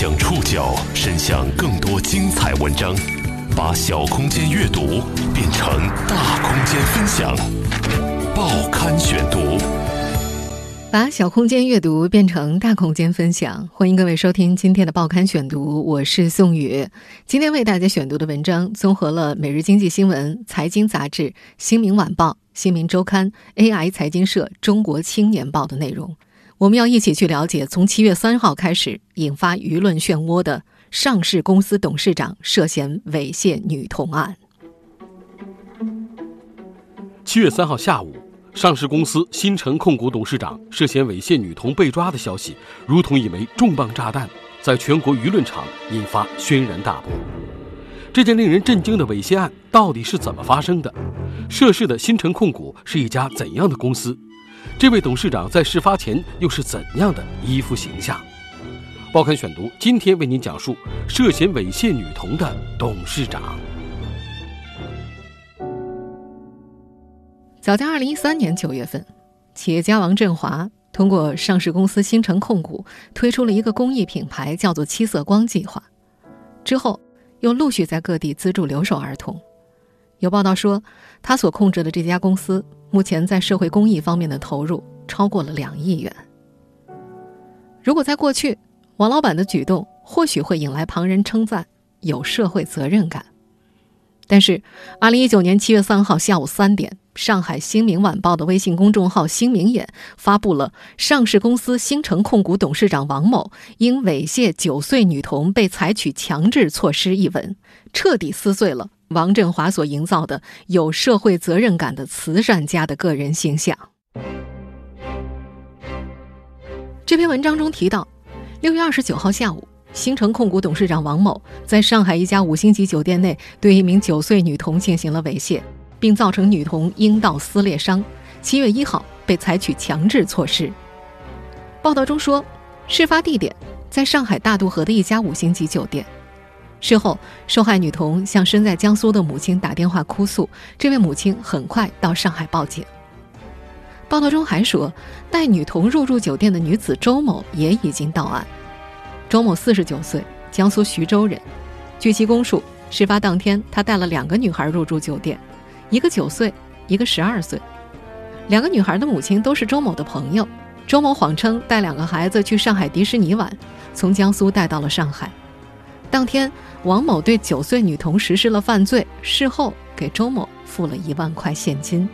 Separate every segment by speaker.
Speaker 1: 将触角伸向更多精彩文章，把小空间阅读变成大空间分享。报刊选读，
Speaker 2: 把小空间阅读变成大空间分享。欢迎各位收听今天的报刊选读，我是宋宇。今天为大家选读的文章综合了《每日经济新闻》《财经杂志》《新民晚报》《新民周刊》AI 财经社《中国青年报》的内容。我们要一起去了解，从七月三号开始引发舆论漩涡的上市公司董事长涉嫌猥亵女童案。
Speaker 3: 七月三号下午，上市公司新城控股董事长涉嫌猥亵女童被抓的消息，如同一枚重磅炸弹，在全国舆论场引发轩然大波。这件令人震惊的猥亵案到底是怎么发生的？涉事的新城控股是一家怎样的公司？这位董事长在事发前又是怎样的一副形象？报刊选读今天为您讲述涉嫌猥亵女童的董事长。
Speaker 2: 早在二零一三年九月份，企业家王振华通过上市公司新城控股推出了一个公益品牌，叫做“七色光计划”。之后，又陆续在各地资助留守儿童。有报道说，他所控制的这家公司。目前在社会公益方面的投入超过了两亿元。如果在过去，王老板的举动或许会引来旁人称赞，有社会责任感。但是，二零一九年七月三号下午三点，上海新民晚报的微信公众号“新民眼”发布了上市公司新城控股董事长王某因猥亵九岁女童被采取强制措施一文，彻底撕碎了。王振华所营造的有社会责任感的慈善家的个人形象。这篇文章中提到，六月二十九号下午，新城控股董事长王某在上海一家五星级酒店内对一名九岁女童进行了猥亵，并造成女童阴道撕裂伤。七月一号被采取强制措施。报道中说，事发地点在上海大渡河的一家五星级酒店。事后，受害女童向身在江苏的母亲打电话哭诉，这位母亲很快到上海报警。报道中还说，带女童入住酒店的女子周某也已经到案。周某四十九岁，江苏徐州人。据其供述，事发当天，他带了两个女孩入住酒店，一个九岁，一个十二岁。两个女孩的母亲都是周某的朋友。周某谎称带两个孩子去上海迪士尼玩，从江苏带到了上海。当天，王某对九岁女童实施了犯罪，事后给周某付了一万块现金。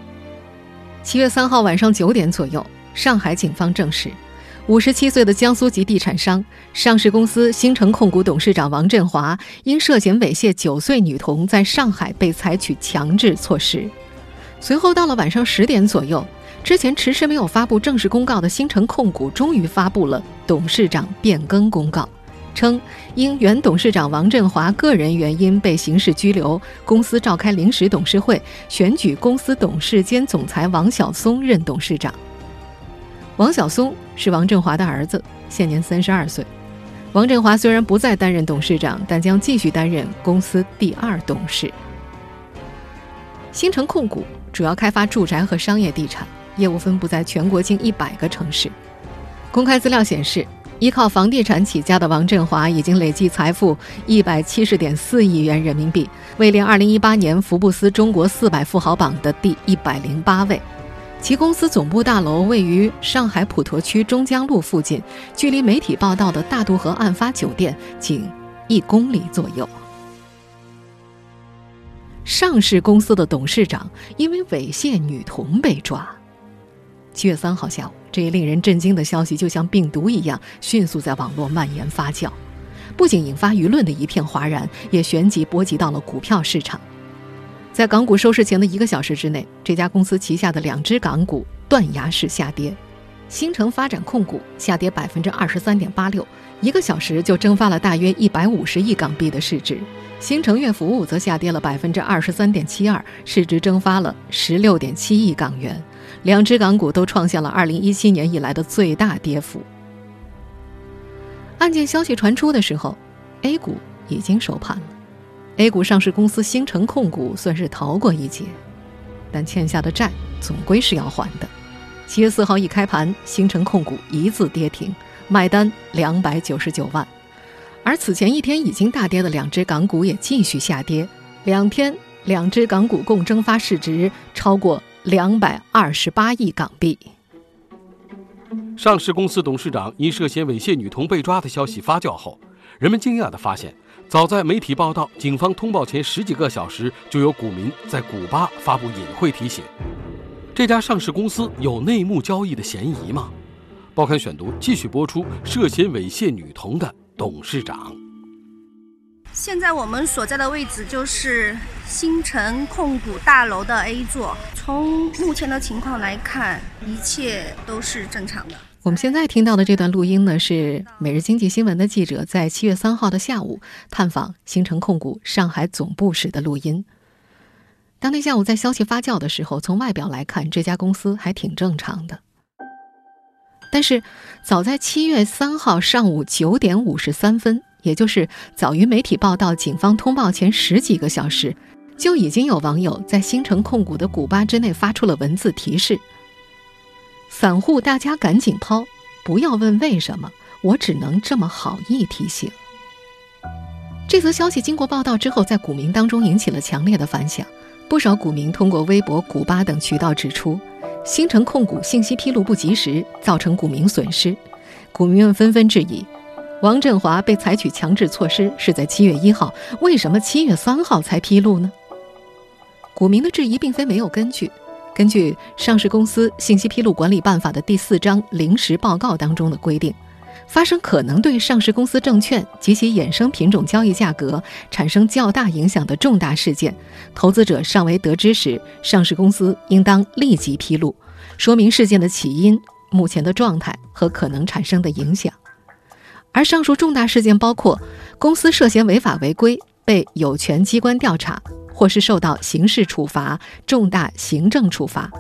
Speaker 2: 七月三号晚上九点左右，上海警方证实，五十七岁的江苏籍地产商、上市公司新城控股董事长王振华因涉嫌猥亵九岁女童，在上海被采取强制措施。随后到了晚上十点左右，之前迟迟没有发布正式公告的新城控股终于发布了董事长变更公告。称因原董事长王振华个人原因被刑事拘留，公司召开临时董事会，选举公司董事兼总裁王晓松任董事长。王晓松是王振华的儿子，现年三十二岁。王振华虽然不再担任董事长，但将继续担任公司第二董事。新城控股主要开发住宅和商业地产，业务分布在全国近一百个城市。公开资料显示。依靠房地产起家的王振华已经累计财富一百七十点四亿元人民币，位列二零一八年福布斯中国四百富豪榜的第一百零八位。其公司总部大楼位于上海普陀区中江路附近，距离媒体报道的大渡河案发酒店仅一公里左右。上市公司的董事长因为猥亵女童被抓。七月三号下午。这一令人震惊的消息，就像病毒一样，迅速在网络蔓延发酵，不仅引发舆论的一片哗然，也旋即波及到了股票市场。在港股收市前的一个小时之内，这家公司旗下的两只港股断崖式下跌，新城发展控股下跌百分之二十三点八六，一个小时就蒸发了大约一百五十亿港币的市值；新城悦服务则下跌了百分之二十三点七二，市值蒸发了十六点七亿港元。两只港股都创下了二零一七年以来的最大跌幅。案件消息传出的时候，A 股已经收盘了。A 股上市公司新城控股算是逃过一劫，但欠下的债总归是要还的。七月四号一开盘，新城控股一字跌停，卖单两百九十九万。而此前一天已经大跌的两只港股也继续下跌，两天两只港股共蒸发市值超过两百二十八亿港币。
Speaker 3: 上市公司董事长因涉嫌猥亵女童被抓的消息发酵后，人们惊讶地发现，早在媒体报道、警方通报前十几个小时，就有股民在古巴发布隐晦提醒：这家上市公司有内幕交易的嫌疑吗？报刊选读继续播出涉嫌猥亵女童的。董事长。
Speaker 4: 现在我们所在的位置就是新城控股大楼的 A 座。从目前的情况来看，一切都是正常的。
Speaker 2: 我们现在听到的这段录音呢，是每日经济新闻的记者在七月三号的下午探访新城控股上海总部时的录音。当天下午在消息发酵的时候，从外表来看，这家公司还挺正常的。但是，早在七月三号上午九点五十三分，也就是早于媒体报道、警方通报前十几个小时，就已经有网友在新城控股的古巴之内发出了文字提示：“散户大家赶紧抛，不要问为什么，我只能这么好意提醒。”这则消息经过报道之后，在股民当中引起了强烈的反响，不少股民通过微博、古巴等渠道指出。新城控股信息披露不及时，造成股民损失，股民们纷纷质疑：王振华被采取强制措施是在七月一号，为什么七月三号才披露呢？股民的质疑并非没有根据，根据《上市公司信息披露管理办法》的第四章临时报告当中的规定。发生可能对上市公司证券及其衍生品种交易价格产生较大影响的重大事件，投资者尚未得知时，上市公司应当立即披露，说明事件的起因、目前的状态和可能产生的影响。而上述重大事件包括公司涉嫌违法违规被有权机关调查，或是受到刑事处罚、重大行政处罚。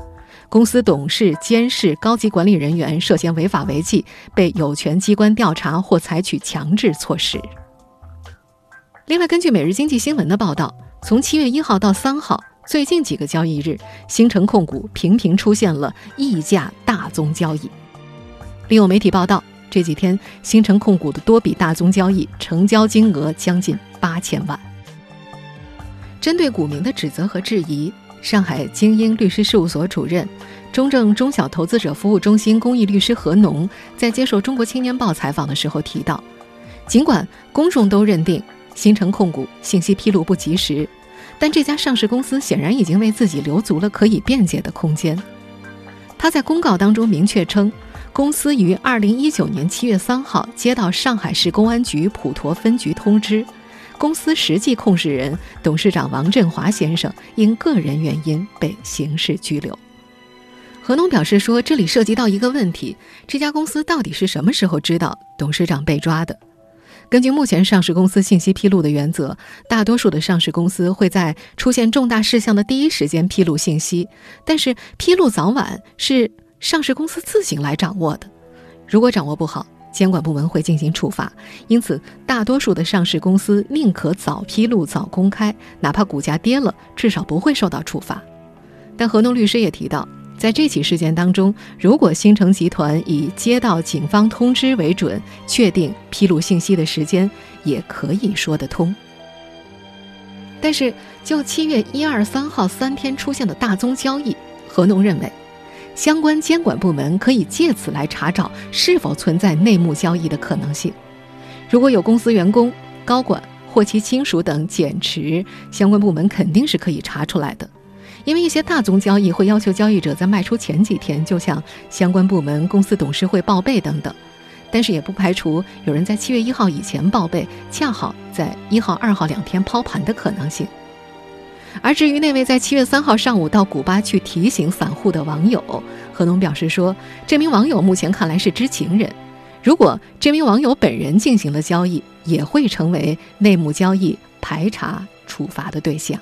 Speaker 2: 公司董事、监事、高级管理人员涉嫌违法违纪，被有权机关调查或采取强制措施。另外，根据《每日经济新闻》的报道，从七月一号到三号，最近几个交易日，新城控股频频出现了溢价大宗交易。另有媒体报道，这几天新城控股的多笔大宗交易成交金额将近八千万。针对股民的指责和质疑。上海精英律师事务所主任、中证中小投资者服务中心公益律师何农在接受《中国青年报》采访的时候提到，尽管公众都认定新城控股信息披露不及时，但这家上市公司显然已经为自己留足了可以辩解的空间。他在公告当中明确称，公司于二零一九年七月三号接到上海市公安局普陀分局通知。公司实际控制人、董事长王振华先生因个人原因被刑事拘留。何农表示说：“这里涉及到一个问题，这家公司到底是什么时候知道董事长被抓的？根据目前上市公司信息披露的原则，大多数的上市公司会在出现重大事项的第一时间披露信息，但是披露早晚是上市公司自行来掌握的。如果掌握不好，”监管部门会进行处罚，因此大多数的上市公司宁可早披露、早公开，哪怕股价跌了，至少不会受到处罚。但何农律师也提到，在这起事件当中，如果新城集团以接到警方通知为准，确定披露信息的时间，也可以说得通。但是就七月一二三号三天出现的大宗交易，何农认为。相关监管部门可以借此来查找是否存在内幕交易的可能性。如果有公司员工、高管或其亲属等减持，相关部门肯定是可以查出来的。因为一些大宗交易会要求交易者在卖出前几天就向相关部门、公司董事会报备等等，但是也不排除有人在七月一号以前报备，恰好在一号、二号两天抛盘的可能性。而至于那位在七月三号上午到古巴去提醒散户的网友，何农表示说，这名网友目前看来是知情人。如果这名网友本人进行了交易，也会成为内幕交易排查处罚的对象。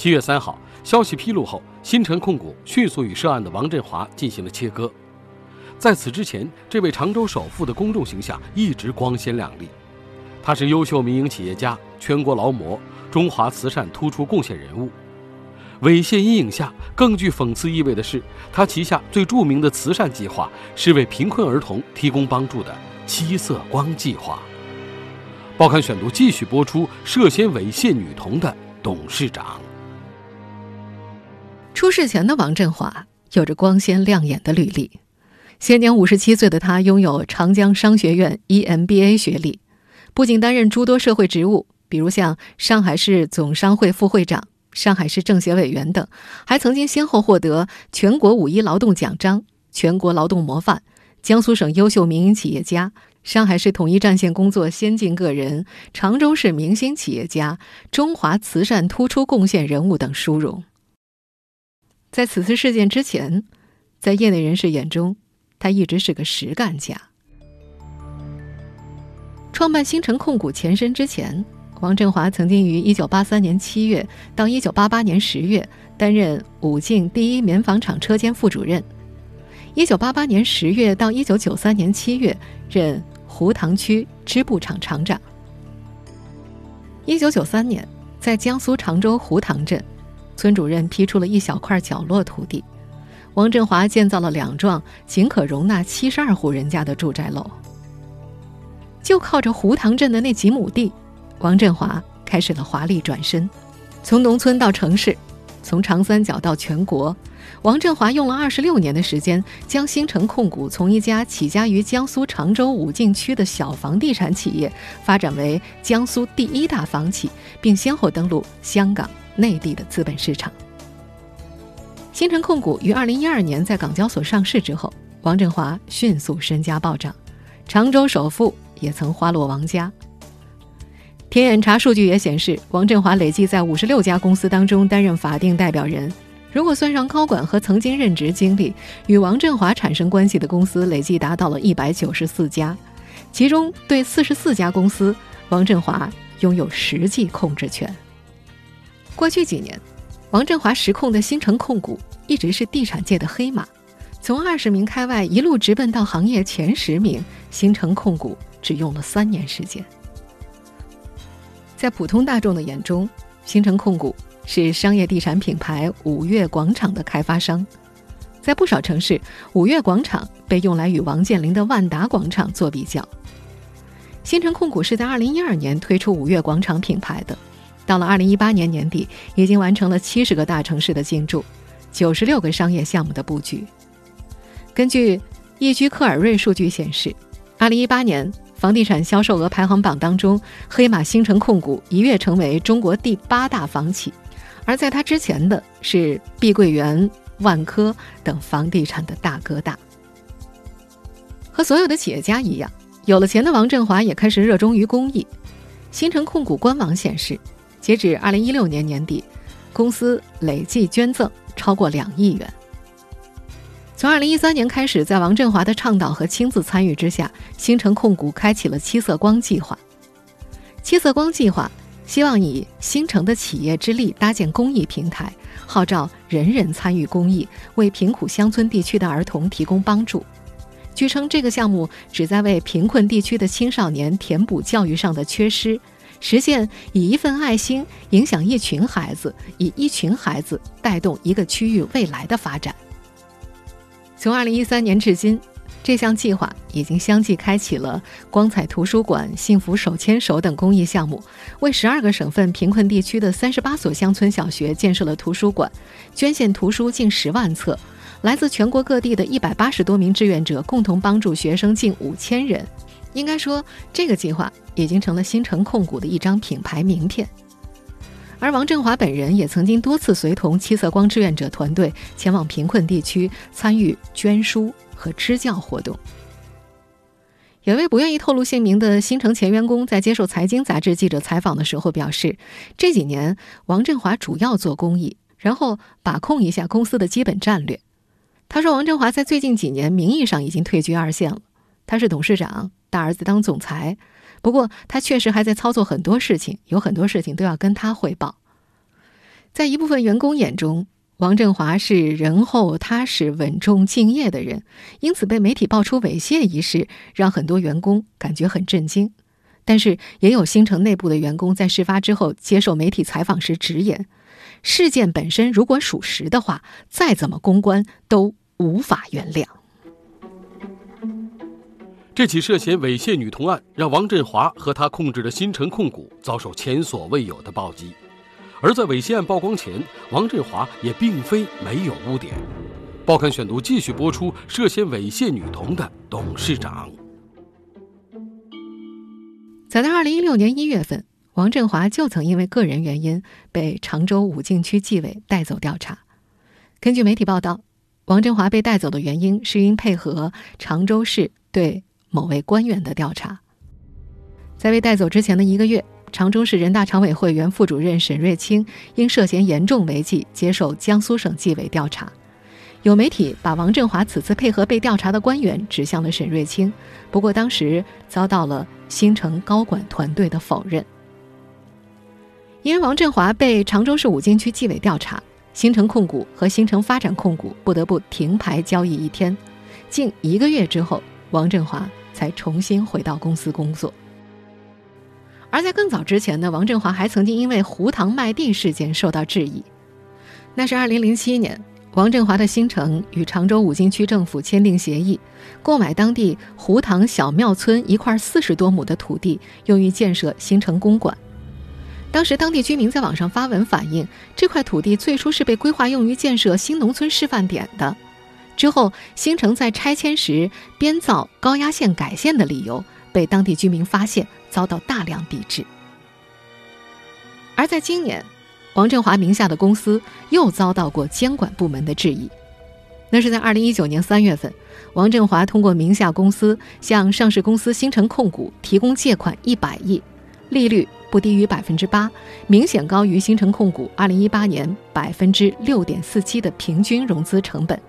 Speaker 3: 七月三号，消息披露后，新城控股迅速与涉案的王振华进行了切割。在此之前，这位常州首富的公众形象一直光鲜亮丽。他是优秀民营企业家、全国劳模、中华慈善突出贡献人物。猥亵阴影下，更具讽刺意味的是，他旗下最著名的慈善计划是为贫困儿童提供帮助的七色光计划。报刊选读继续播出涉嫌猥亵女童的董事长。
Speaker 2: 出事前的王振华有着光鲜亮眼的履历，现年五十七岁的他拥有长江商学院 EMBA 学历，不仅担任诸多社会职务，比如像上海市总商会副会长、上海市政协委员等，还曾经先后获得全国五一劳动奖章、全国劳动模范、江苏省优秀民营企业家。上海市统一战线工作先进个人、常州市明星企业家、中华慈善突出贡献人物等殊荣。在此次事件之前，在业内人士眼中，他一直是个实干家。创办星辰控股前身之前，王振华曾经于1983年7月到1988年10月担任武进第一棉纺厂车间副主任；1988年10月到1993年7月任。湖塘区织布厂厂长。一九九三年，在江苏常州湖塘镇，村主任批出了一小块角落土地，王振华建造了两幢仅可容纳七十二户人家的住宅楼。就靠着湖塘镇的那几亩地，王振华开始了华丽转身，从农村到城市，从长三角到全国。王振华用了二十六年的时间，将新城控股从一家起家于江苏常州武进区的小房地产企业，发展为江苏第一大房企，并先后登陆香港、内地的资本市场。星城控股于二零一二年在港交所上市之后，王振华迅速身家暴涨，常州首富也曾花落王家。天眼查数据也显示，王振华累计在五十六家公司当中担任法定代表人。如果算上高管和曾经任职经历，与王振华产生关系的公司累计达到了一百九十四家，其中对四十四家公司，王振华拥有实际控制权。过去几年，王振华实控的新城控股一直是地产界的黑马，从二十名开外一路直奔到行业前十名，新城控股只用了三年时间。在普通大众的眼中，新城控股。是商业地产品牌五月广场的开发商，在不少城市，五月广场被用来与王健林的万达广场做比较。新城控股是在2012年推出五月广场品牌的，到了2018年年底，已经完成了70个大城市的进驻，96个商业项目的布局。根据易居克尔瑞数据显示，2018年房地产销售额排行榜当中，黑马新城控股一跃成为中国第八大房企。而在他之前的是碧桂园、万科等房地产的大哥大。和所有的企业家一样，有了钱的王振华也开始热衷于公益。新城控股官网显示，截止二零一六年年底，公司累计捐赠超过两亿元。从二零一三年开始，在王振华的倡导和亲自参与之下，新城控股开启了七色光计划。七色光计划。希望以新城的企业之力搭建公益平台，号召人人参与公益，为贫苦乡村地区的儿童提供帮助。据称，这个项目旨在为贫困地区的青少年填补教育上的缺失，实现以一份爱心影响一群孩子，以一群孩子带动一个区域未来的发展。从二零一三年至今。这项计划已经相继开启了光彩图书馆、幸福手牵手等公益项目，为十二个省份贫困地区的三十八所乡村小学建设了图书馆，捐献图书近十万册。来自全国各地的一百八十多名志愿者共同帮助学生近五千人。应该说，这个计划已经成了新城控股的一张品牌名片。而王振华本人也曾经多次随同七色光志愿者团队前往贫困地区参与捐书。和支教活动。有位不愿意透露姓名的新城前员工在接受财经杂志记者采访的时候表示，这几年王振华主要做公益，然后把控一下公司的基本战略。他说，王振华在最近几年名义上已经退居二线了，他是董事长，大儿子当总裁，不过他确实还在操作很多事情，有很多事情都要跟他汇报。在一部分员工眼中。王振华是仁厚、踏实、稳重、敬业的人，因此被媒体爆出猥亵一事，让很多员工感觉很震惊。但是，也有新城内部的员工在事发之后接受媒体采访时直言：事件本身如果属实的话，再怎么公关都无法原谅。
Speaker 3: 这起涉嫌猥亵女童案，让王振华和他控制的新城控股遭受前所未有的暴击。而在猥亵案曝光前，王振华也并非没有污点。报刊选读继续播出涉嫌猥亵女童的董事长。
Speaker 2: 早在二零一六年一月份，王振华就曾因为个人原因被常州武进区纪委带走调查。根据媒体报道，王振华被带走的原因是因配合常州市对某位官员的调查。在被带走之前的一个月。常州市人大常委会原副主任沈瑞清因涉嫌严重违纪接受江苏省纪委调查，有媒体把王振华此次配合被调查的官员指向了沈瑞清，不过当时遭到了新城高管团队的否认。因为王振华被常州市武进区纪委调查，新城控股和新城发展控股不得不停牌交易一天，近一个月之后，王振华才重新回到公司工作。而在更早之前呢，王振华还曾经因为胡塘卖地事件受到质疑。那是2007年，王振华的新城与常州武进区政府签订协议，购买当地胡塘小庙村一块四十多亩的土地，用于建设新城公馆。当时当地居民在网上发文反映，这块土地最初是被规划用于建设新农村示范点的。之后，新城在拆迁时编造高压线改线的理由被当地居民发现。遭到大量抵制，而在今年，王振华名下的公司又遭到过监管部门的质疑。那是在二零一九年三月份，王振华通过名下公司向上市公司新城控股提供借款一百亿，利率不低于百分之八，明显高于新城控股二零一八年百分之六点四七的平均融资成本。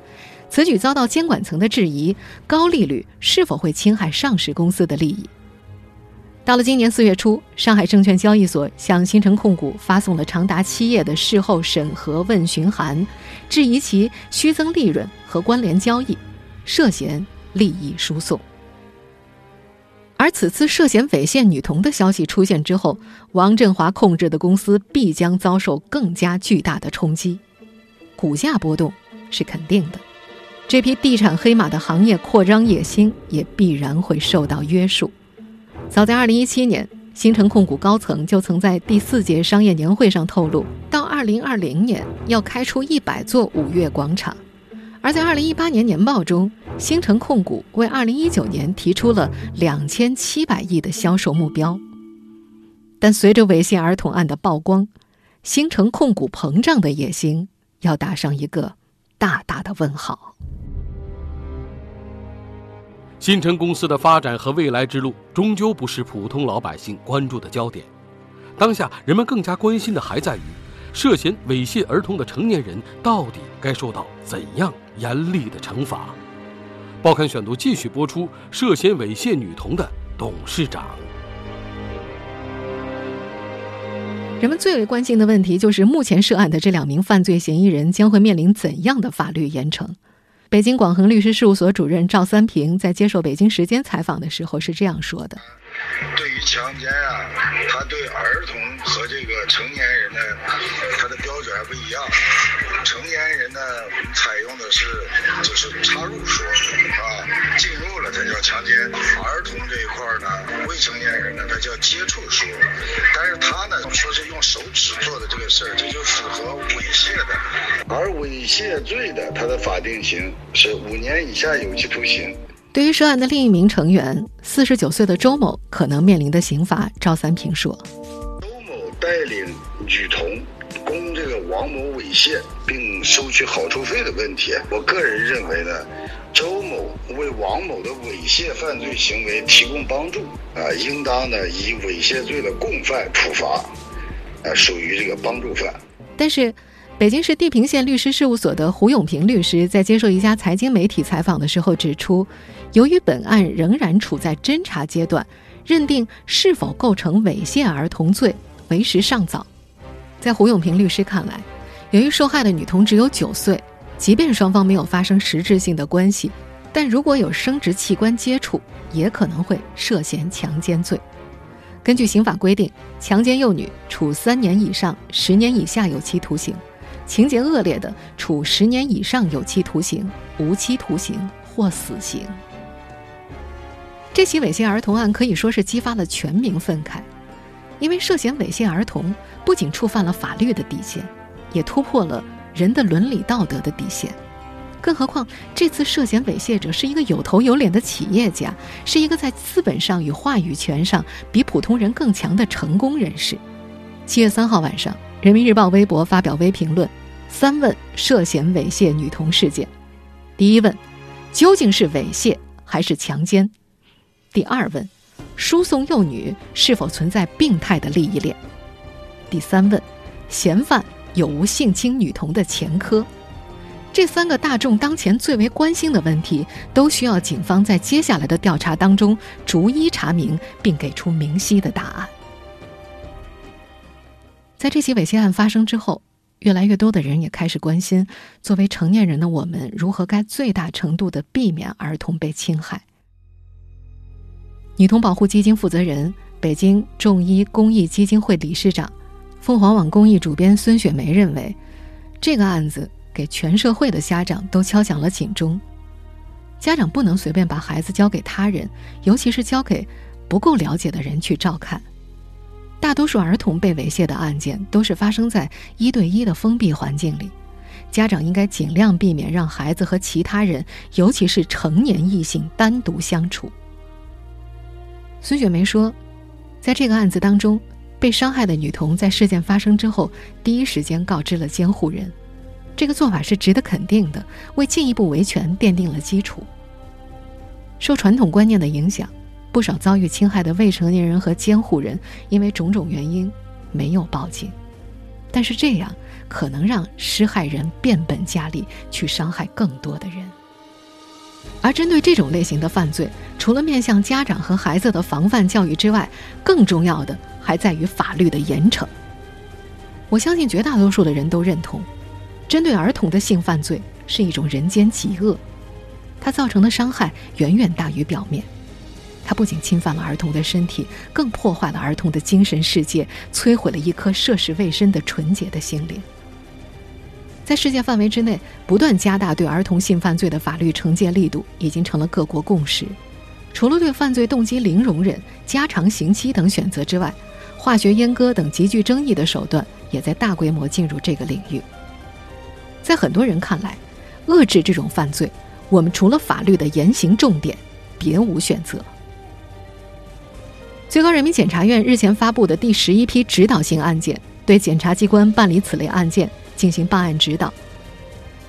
Speaker 2: 此举遭到监管层的质疑，高利率是否会侵害上市公司的利益？到了今年四月初，上海证券交易所向新城控股发送了长达七页的事后审核问询函，质疑其虚增利润和关联交易，涉嫌利益输送。而此次涉嫌猥亵女童的消息出现之后，王振华控制的公司必将遭受更加巨大的冲击，股价波动是肯定的，这批地产黑马的行业扩张野心也必然会受到约束。早在2017年，新城控股高层就曾在第四届商业年会上透露，到2020年要开出100座五月广场。而在2018年年报中，新城控股为2019年提出了2700亿的销售目标。但随着猥亵儿童案的曝光，新城控股膨胀的野心要打上一个大大的问号。
Speaker 3: 新城公司的发展和未来之路，终究不是普通老百姓关注的焦点。当下人们更加关心的还在于，涉嫌猥亵儿童的成年人到底该受到怎样严厉的惩罚？报刊选读继续播出：涉嫌猥亵女童的董事长。
Speaker 2: 人们最为关心的问题就是，目前涉案的这两名犯罪嫌疑人将会面临怎样的法律严惩？北京广恒律师事务所主任赵三平在接受北京时间采访的时候是这样说的：“
Speaker 5: 对于强奸啊，他对儿童和这个成年人呢，他的标准还不一样。成年人呢，采用的是就是插入说啊，进入了才叫强奸；儿童这一块呢，未成年人呢，他叫接触说。但是他呢，说是用手指做的这个事儿，这就符合猥亵的。而猥亵罪的，他的法定刑是五年以下有期徒刑。
Speaker 2: 对于涉案的另一名成员，四十九岁的周某可能面临的刑罚，赵三平说：“
Speaker 5: 周某带领女童供这个王某猥亵并收取好处费的问题，我个人认为呢，周某为王某的猥亵犯罪行为提供帮助啊，应当呢以猥亵罪的共犯处罚，啊，属于这个帮助犯。
Speaker 2: 但是。”北京市地平线律师事务所的胡永平律师在接受一家财经媒体采访的时候指出，由于本案仍然处在侦查阶段，认定是否构成猥亵儿童罪为时尚早。在胡永平律师看来，由于受害的女童只有九岁，即便双方没有发生实质性的关系，但如果有生殖器官接触，也可能会涉嫌强奸罪。根据刑法规定，强奸幼女处三年以上十年以下有期徒刑。情节恶劣的，处十年以上有期徒刑、无期徒刑或死刑。这起猥亵儿童案可以说是激发了全民愤慨，因为涉嫌猥亵儿童不仅触犯了法律的底线，也突破了人的伦理道德的底线。更何况，这次涉嫌猥亵者是一个有头有脸的企业家，是一个在资本上与话语权上比普通人更强的成功人士。七月三号晚上，《人民日报》微博发表微评论：三问涉嫌猥亵女童事件。第一问，究竟是猥亵还是强奸？第二问，输送幼女是否存在病态的利益链？第三问，嫌犯有无性侵女童的前科？这三个大众当前最为关心的问题，都需要警方在接下来的调查当中逐一查明，并给出明晰的答案。在这起猥亵案发生之后，越来越多的人也开始关心，作为成年人的我们，如何该最大程度的避免儿童被侵害。女童保护基金负责人、北京众医公益基金会理事长、凤凰网公益主编孙雪梅认为，这个案子。给全社会的家长都敲响了警钟。家长不能随便把孩子交给他人，尤其是交给不够了解的人去照看。大多数儿童被猥亵的案件都是发生在一对一的封闭环境里，家长应该尽量避免让孩子和其他人，尤其是成年异性单独相处。孙雪梅说，在这个案子当中，被伤害的女童在事件发生之后，第一时间告知了监护人。这个做法是值得肯定的，为进一步维权奠定了基础。受传统观念的影响，不少遭遇侵害的未成年人和监护人因为种种原因没有报警，但是这样可能让施害人变本加厉，去伤害更多的人。而针对这种类型的犯罪，除了面向家长和孩子的防范教育之外，更重要的还在于法律的严惩。我相信绝大多数的人都认同。针对儿童的性犯罪是一种人间极恶，它造成的伤害远远大于表面。它不仅侵犯了儿童的身体，更破坏了儿童的精神世界，摧毁了一颗涉世未深的纯洁的心灵。在世界范围之内，不断加大对儿童性犯罪的法律惩戒力度，已经成了各国共识。除了对犯罪动机零容忍、加长刑期等选择之外，化学阉割等极具争议的手段也在大规模进入这个领域。在很多人看来，遏制这种犯罪，我们除了法律的严刑重点，别无选择。最高人民检察院日前发布的第十一批指导性案件，对检察机关办理此类案件进行办案指导，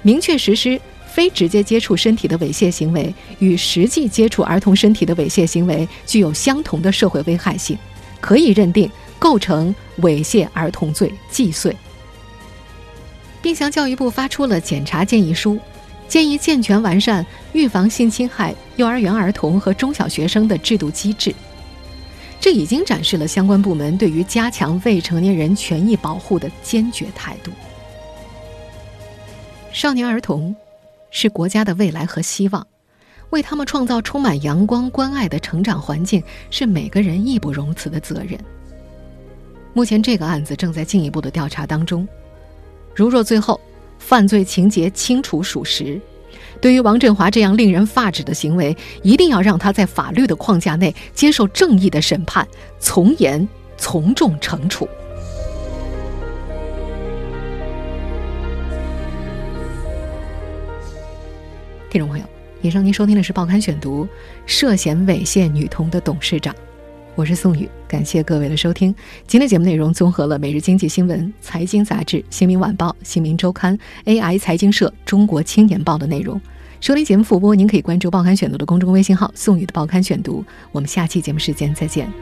Speaker 2: 明确实施非直接接触身体的猥亵行为与实际接触儿童身体的猥亵行为具有相同的社会危害性，可以认定构成猥亵儿童罪，既遂。并向教育部发出了检查建议书，建议健全完善预防性侵害幼儿园儿童和中小学生的制度机制。这已经展示了相关部门对于加强未成年人权益保护的坚决态度。少年儿童是国家的未来和希望，为他们创造充满阳光关爱的成长环境是每个人义不容辞的责任。目前，这个案子正在进一步的调查当中。如若最后犯罪情节清楚属实，对于王振华这样令人发指的行为，一定要让他在法律的框架内接受正义的审判，从严从重惩处。听众朋友，以上您收听的是《报刊选读》，涉嫌猥亵女童的董事长。我是宋宇，感谢各位的收听。今天节目内容综合了《每日经济新闻》《财经杂志》《新民晚报》《新民周刊》AI 财经社、中国青年报的内容。收听节目复播，您可以关注《报刊选读》的公众微信号“宋宇的报刊选读”。我们下期节目时间再见。